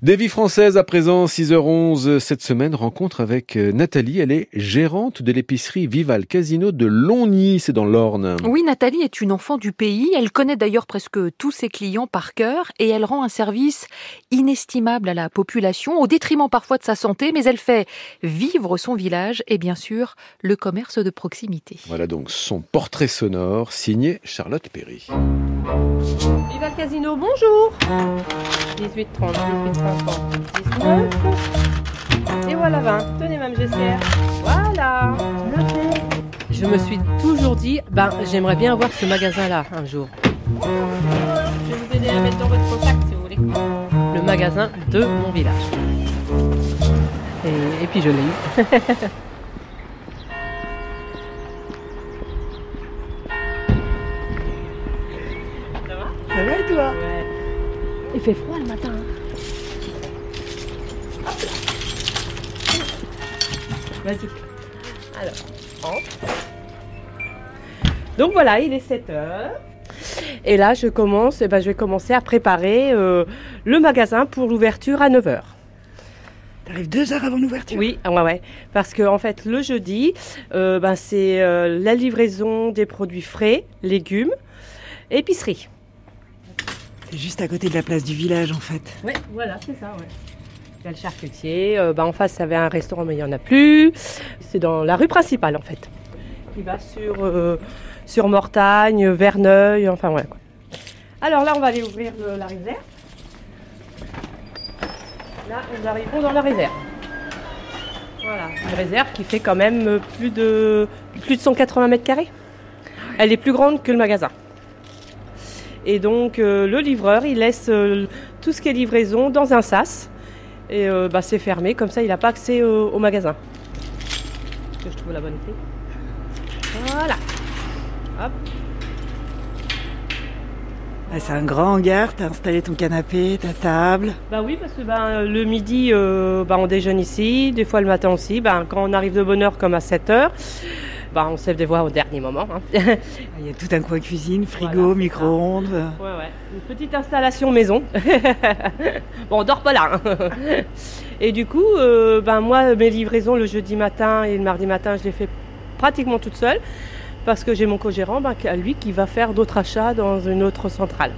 Des vies françaises à présent, 6h11 cette semaine, rencontre avec euh, Nathalie. Elle est gérante de l'épicerie Vival Casino de Longny, c'est dans l'Orne. Oui, Nathalie est une enfant du pays. Elle connaît d'ailleurs presque tous ses clients par cœur et elle rend un service inestimable à la population, au détriment parfois de sa santé, mais elle fait vivre son village et bien sûr le commerce de proximité. Voilà donc son portrait sonore signé Charlotte Perry. Vival Casino, bonjour 18 30, 18 19. Et voilà 20. Tenez, Mme GCR. Voilà. Je me suis toujours dit, ben, j'aimerais bien avoir ce magasin-là un jour. Je vais vous aider à mettre dans votre sac si vous voulez. Le magasin de mon village. Et, et puis je l'ai eu. Ça va? Ça va et toi? Ouais. Il fait froid le matin. hein. Vas-y. Alors, entre. Donc voilà, il est 7 heures. Et là, je commence, eh ben, je vais commencer à préparer euh, le magasin pour l'ouverture à 9 heures. T'arrives deux heures avant l'ouverture? Oui, ouais, ouais. Parce que en fait, le jeudi, euh, ben, c'est euh, la livraison des produits frais, légumes, épicerie. C'est juste à côté de la place du village en fait. Oui, voilà, c'est ça, ouais. Il y a le charcutier. euh, bah, en face, il y avait un restaurant, mais il n'y en a plus. C'est dans la rue principale, en fait. Qui va sur, euh, Mortagne, Verneuil, enfin, quoi. Alors là, on va aller ouvrir le- la réserve. Là, nous arrivons dans la réserve. Voilà, une réserve qui fait quand même euh, plus de, plus de 180 mètres carrés. Elle est plus grande que le magasin. Et donc, euh, le livreur, il laisse euh, tout ce qui est livraison dans un sas. Et euh, bah, c'est fermé, comme ça il n'a pas accès au, au magasin. Est-ce que je trouve la bonne clé Voilà. Hop. Ah, c'est un grand hangar, t'as installé ton canapé, ta table. Bah oui, parce que ben, le midi, euh, bah, on déjeune ici, des fois le matin aussi. Ben, quand on arrive de bonne heure, comme à 7 heures, bah, on se lève des voix au dernier moment. hein. Il y a tout un coin cuisine, frigo, Voilà, micro-ondes. Ouais, ouais. Une petite installation maison. bon, on dort pas là. hein. Et du coup, euh, ben moi, mes livraisons le jeudi matin et le mardi matin, je les fais pratiquement toute seule. Parce que j'ai mon co-gérant, ben, lui, qui va faire d'autres achats dans une autre centrale,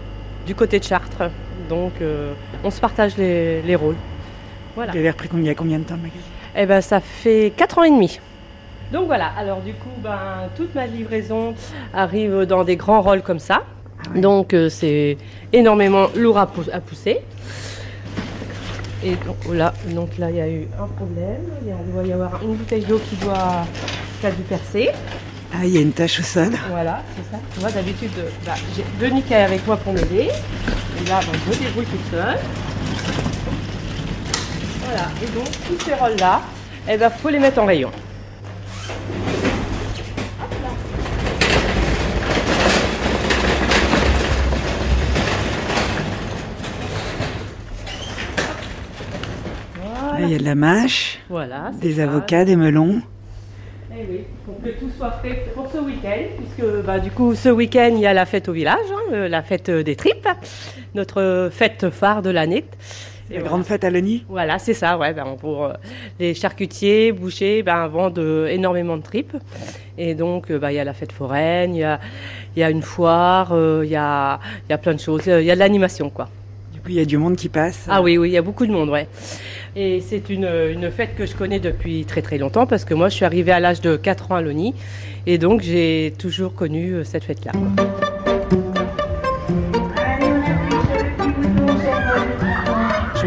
du côté de Chartres. Donc, euh, on se partage les, les rôles. Voilà. Tu avais repris combien, il y a combien de temps le magasin Eh ben, ça fait 4 ans et demi. Donc voilà, alors du coup, ben, toute ma livraison arrive dans des grands rôles comme ça. ouais. Donc euh, c'est énormément lourd à, pou- à pousser. Et donc oh là, donc là, il y a eu un problème. Il, doit y avoir une bouteille d'eau qui doit qui a dû percer. Ah, il y a une tache au sol. Voilà, c'est ça. Tu vois, d'habitude, euh, bah, j'ai Denis qui est avec moi pour m'aider. Et là, ben, je débrouille toute seule. Voilà, et donc tous ces rôles-là, il ben, faut les mettre en rayon. Il y a de la mâche, Voilà, des ça. avocats, des melons. Eh oui, pour que tout soit fait pour ce week-end, puisque bah, du coup ce week-end il y a la fête au village, hein, la fête des tripes, notre fête phare de l'année. La voilà. grande fête à Loni. Voilà, c'est ça, ouais. Ben, pour euh, les charcutiers, bouchers, ben, vendent euh, énormément de tripes. Et donc, euh, ben, il y a la fête foraine, il y a, y a une foire, il y, a, y a plein de choses. Il y a de l'animation, quoi. Du coup, il y a du monde qui passe. Ah oui, oui, il y a beaucoup de monde, ouais. Et c'est une, une fête que je connais depuis très très longtemps parce que moi je suis arrivée à l'âge de 4 ans à Loni et donc j'ai toujours connu cette fête-là.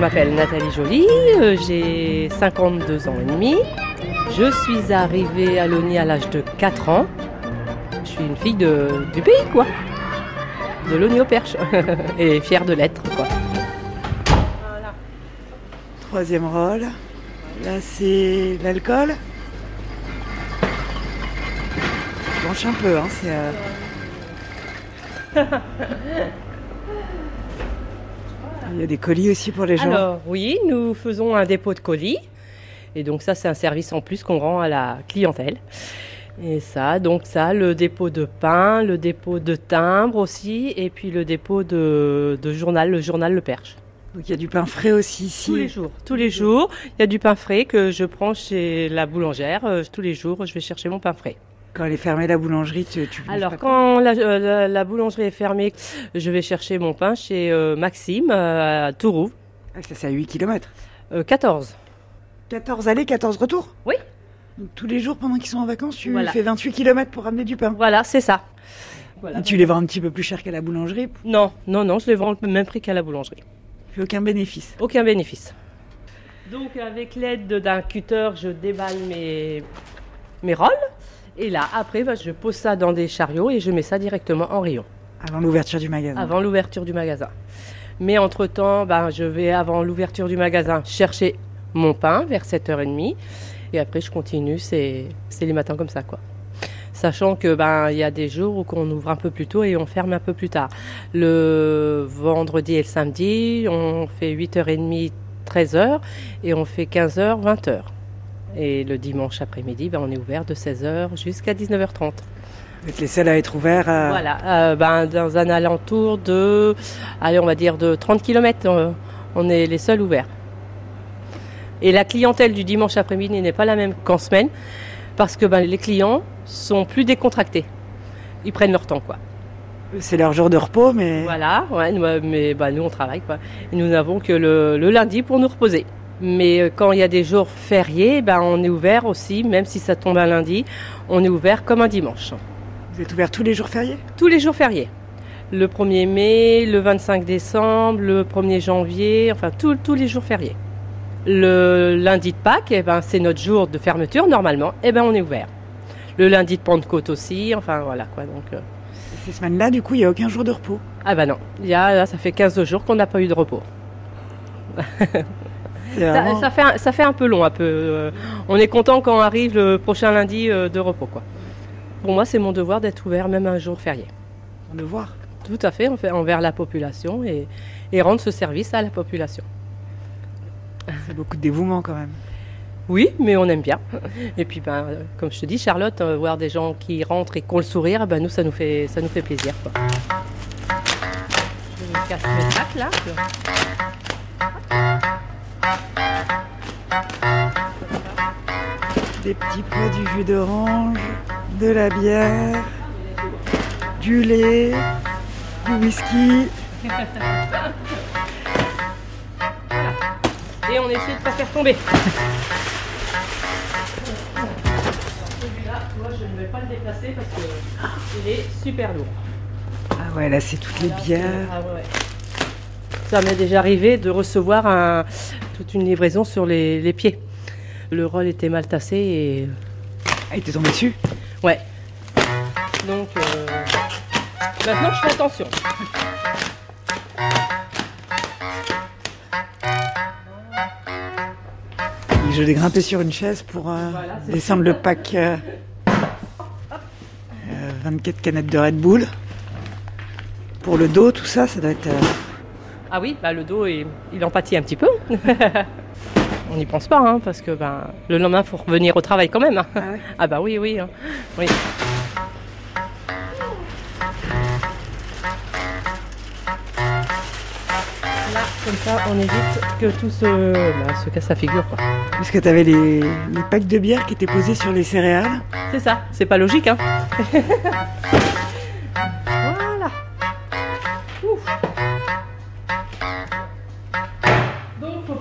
M'appelle Nathalie Joly, euh, j'ai 52 ans et demi. Je suis arrivée à Loni à l'âge de 4 ans. Je suis une fille de, du pays, quoi. De Loni au Perche. et fière de l'être, quoi. Voilà. Troisième rôle. Là, c'est l'alcool. Je penche un peu, hein, c'est... euh, Il y a des colis aussi pour les gens. Alors oui, nous faisons un dépôt de colis. Et donc ça, c'est un service en plus qu'on rend à la clientèle. Et ça, donc ça, le dépôt de pain, le dépôt de timbre aussi, et puis le dépôt de, de journal, le journal Le Perche. Donc il y a du pain frais aussi ici. Tous les jours. Tous les jours, il y a du pain frais que je prends chez la boulangère. Euh, tous les jours, je vais chercher mon pain frais. Quand elle est fermée, la boulangerie, tu, tu Alors, quand la, euh, la- la boulangerie est fermée, je vais chercher mon pain chez euh, Maxime euh, à Tourouvre. Ah, ça, c'est à 8 km. Euh, 14. 14 allées, 14 retours Oui. Donc tous les jours pendant qu'ils sont en vacances, tu Voilà. fais 28 km pour ramener du pain. Voilà, c'est ça. Voilà. Tu les vends un petit peu plus cher qu'à la boulangerie, Non, non, non, je les vends le même prix qu'à la boulangerie. puis aucun bénéfice. Aucun bénéfice. Donc avec l'aide d'un cutter, je déballe mes, mes rolls. Et là, après, bah, je pose ça dans des chariots et je mets ça directement en rayon, Avant l'ouverture du magasin. avant l'ouverture du magasin. Mais entre-temps, bah, je vais, avant l'ouverture du magasin, chercher mon pain vers 7h30. Et après, je continue, c'est c'est les matins comme ça, quoi. Sachant que ben il y a des jours où on ouvre un peu plus tôt et on ferme un peu plus tard. Le vendredi et le samedi, on fait 8h30, 13h et on fait 15h, 20h. Et le dimanche après-midi, ben, on est ouvert de 16h jusqu'à 19h30. Vous êtes les seuls à être ouverts à... Voilà, euh, ben, dans un alentour de, allez, on va dire de 30 km, on est les seuls ouverts. Et la clientèle du dimanche après-midi n'est pas la même qu'en semaine, parce que ben, les clients sont plus décontractés. Ils prennent leur temps, quoi. C'est leur jour de repos, mais Voilà, ouais, euh, mais bah, nous on travaille quoi. Et nous n'avons que le, le lundi pour nous reposer. Mais euh, quand il y a des jours fériés, ben, on est ouvert aussi, même si ça tombe un lundi, on est ouvert comme un dimanche. vous êtes ouverts tous les jours fériés? Tous les jours fériés. Le 1er mai, le 25 décembre, le 1er janvier, enfin tous- tous les jours fériés. Le lundi de Pâques, eh ben, c'est notre jour de fermeture normalement, et ben, on est ouvert. Le lundi de Pentecôte aussi, enfin voilà quoi. Donc, euh, Ces semaines-là, du coup, il n'y a aucun jour de repos? ah ben non, il y a, là, ça fait 15 jours qu'on n'a pas eu de repos. Ça, fait, un- ça fait un peu long, un peu. euh, on est content quand arrive le prochain lundi euh, de repos, quoi. Pour moi, c'est mon devoir d'être ouvert même un jour férié. on le voir. Tout à fait, en fait, envers la population et, et rendre ce service à la population. C'est beaucoup de dévouement quand même. Oui, mais on aime bien. Et puis, ben, comme je te dis, Charlotte, euh, voir des gens qui rentrent et qui ont le sourire, ben, nous, ça nous fait, ça nous fait plaisir. Quoi. Je me casse mes sacs, là. Des petits pots, du jus d'orange, de la bière, du lait, du whisky. Et on essaie de ne pas faire tomber. Celui-là, vois, je ne vais pas le déplacer parce qu'il est super lourd. Ah ouais, là, c'est toutes les bières. Ah ouais. Ça m'est déjà arrivé de recevoir un- toute une livraison sur les, les pieds. Le rôle était mal tassé et. Ah, il t'est tombé dessus Ouais. Donc. euh, Maintenant, je fais attention. Je l'ai grimpé sur une chaise pour euh, Voilà, descendre le pack. euh, euh, 24 canettes de Red Bull. Pour le dos, tout ça, ça doit être. euh, Ah oui, bah, le dos, il, il en pâtit un petit peu. On n'y pense pas, hein, parce que ben, le lendemain, il faut revenir au travail quand même. hein. Ah Ah bah oui, oui. hein. oui. Là, comme ça, on évite que tout se, bah, se casse la figure. quoi. Parce que t'avais les, les packs de bière qui étaient posés sur les céréales. C'est ça, c'est pas logique. Hein.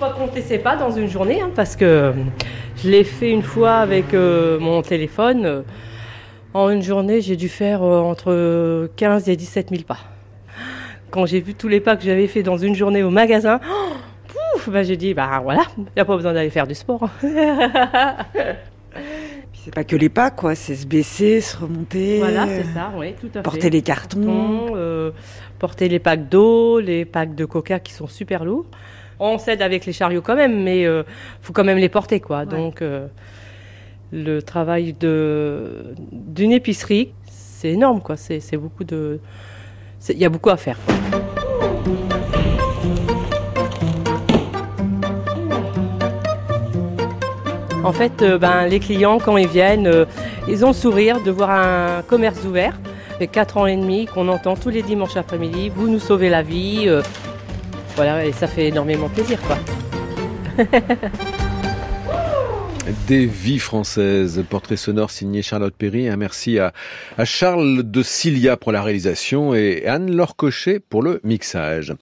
pas compter ses pas dans une journée, hein, parce que je l'ai fait une fois avec euh, mon téléphone. Euh, En une journée, j'ai dû faire euh, entre 15 et 17 000 pas. Quand j'ai vu tous les pas que j'avais fait dans une journée au magasin, oh, bah, j'ai dit, bah voilà, il n'y a pas besoin d'aller faire du sport. c'est pas que les pas, quoi. C'est se baisser, se remonter. Voilà, c'est ça, oui, tout à fait. Porter les cartons. cartons, euh, porter les packs d'eau, les packs de coca qui sont super lourds. On s'aide avec les chariots quand même, mais il faut quand même les porter, quoi. Donc, euh, le travail de d'une épicerie, c'est énorme, quoi. C'est beaucoup de, il y a beaucoup à faire. En fait, euh, ben, les clients, quand ils viennent, euh, ils ont le sourire de voir un commerce ouvert. Ça fait 4 ans et demi qu'on entend tous les dimanches après-midi, vous nous sauvez la vie. euh, Voilà, et ça fait énormément plaisir, quoi. Des vies françaises, portrait sonore signé Charlotte Perry. Un merci à, Charles de Cilia pour la réalisation et Anne-Laure Cochet pour le mixage.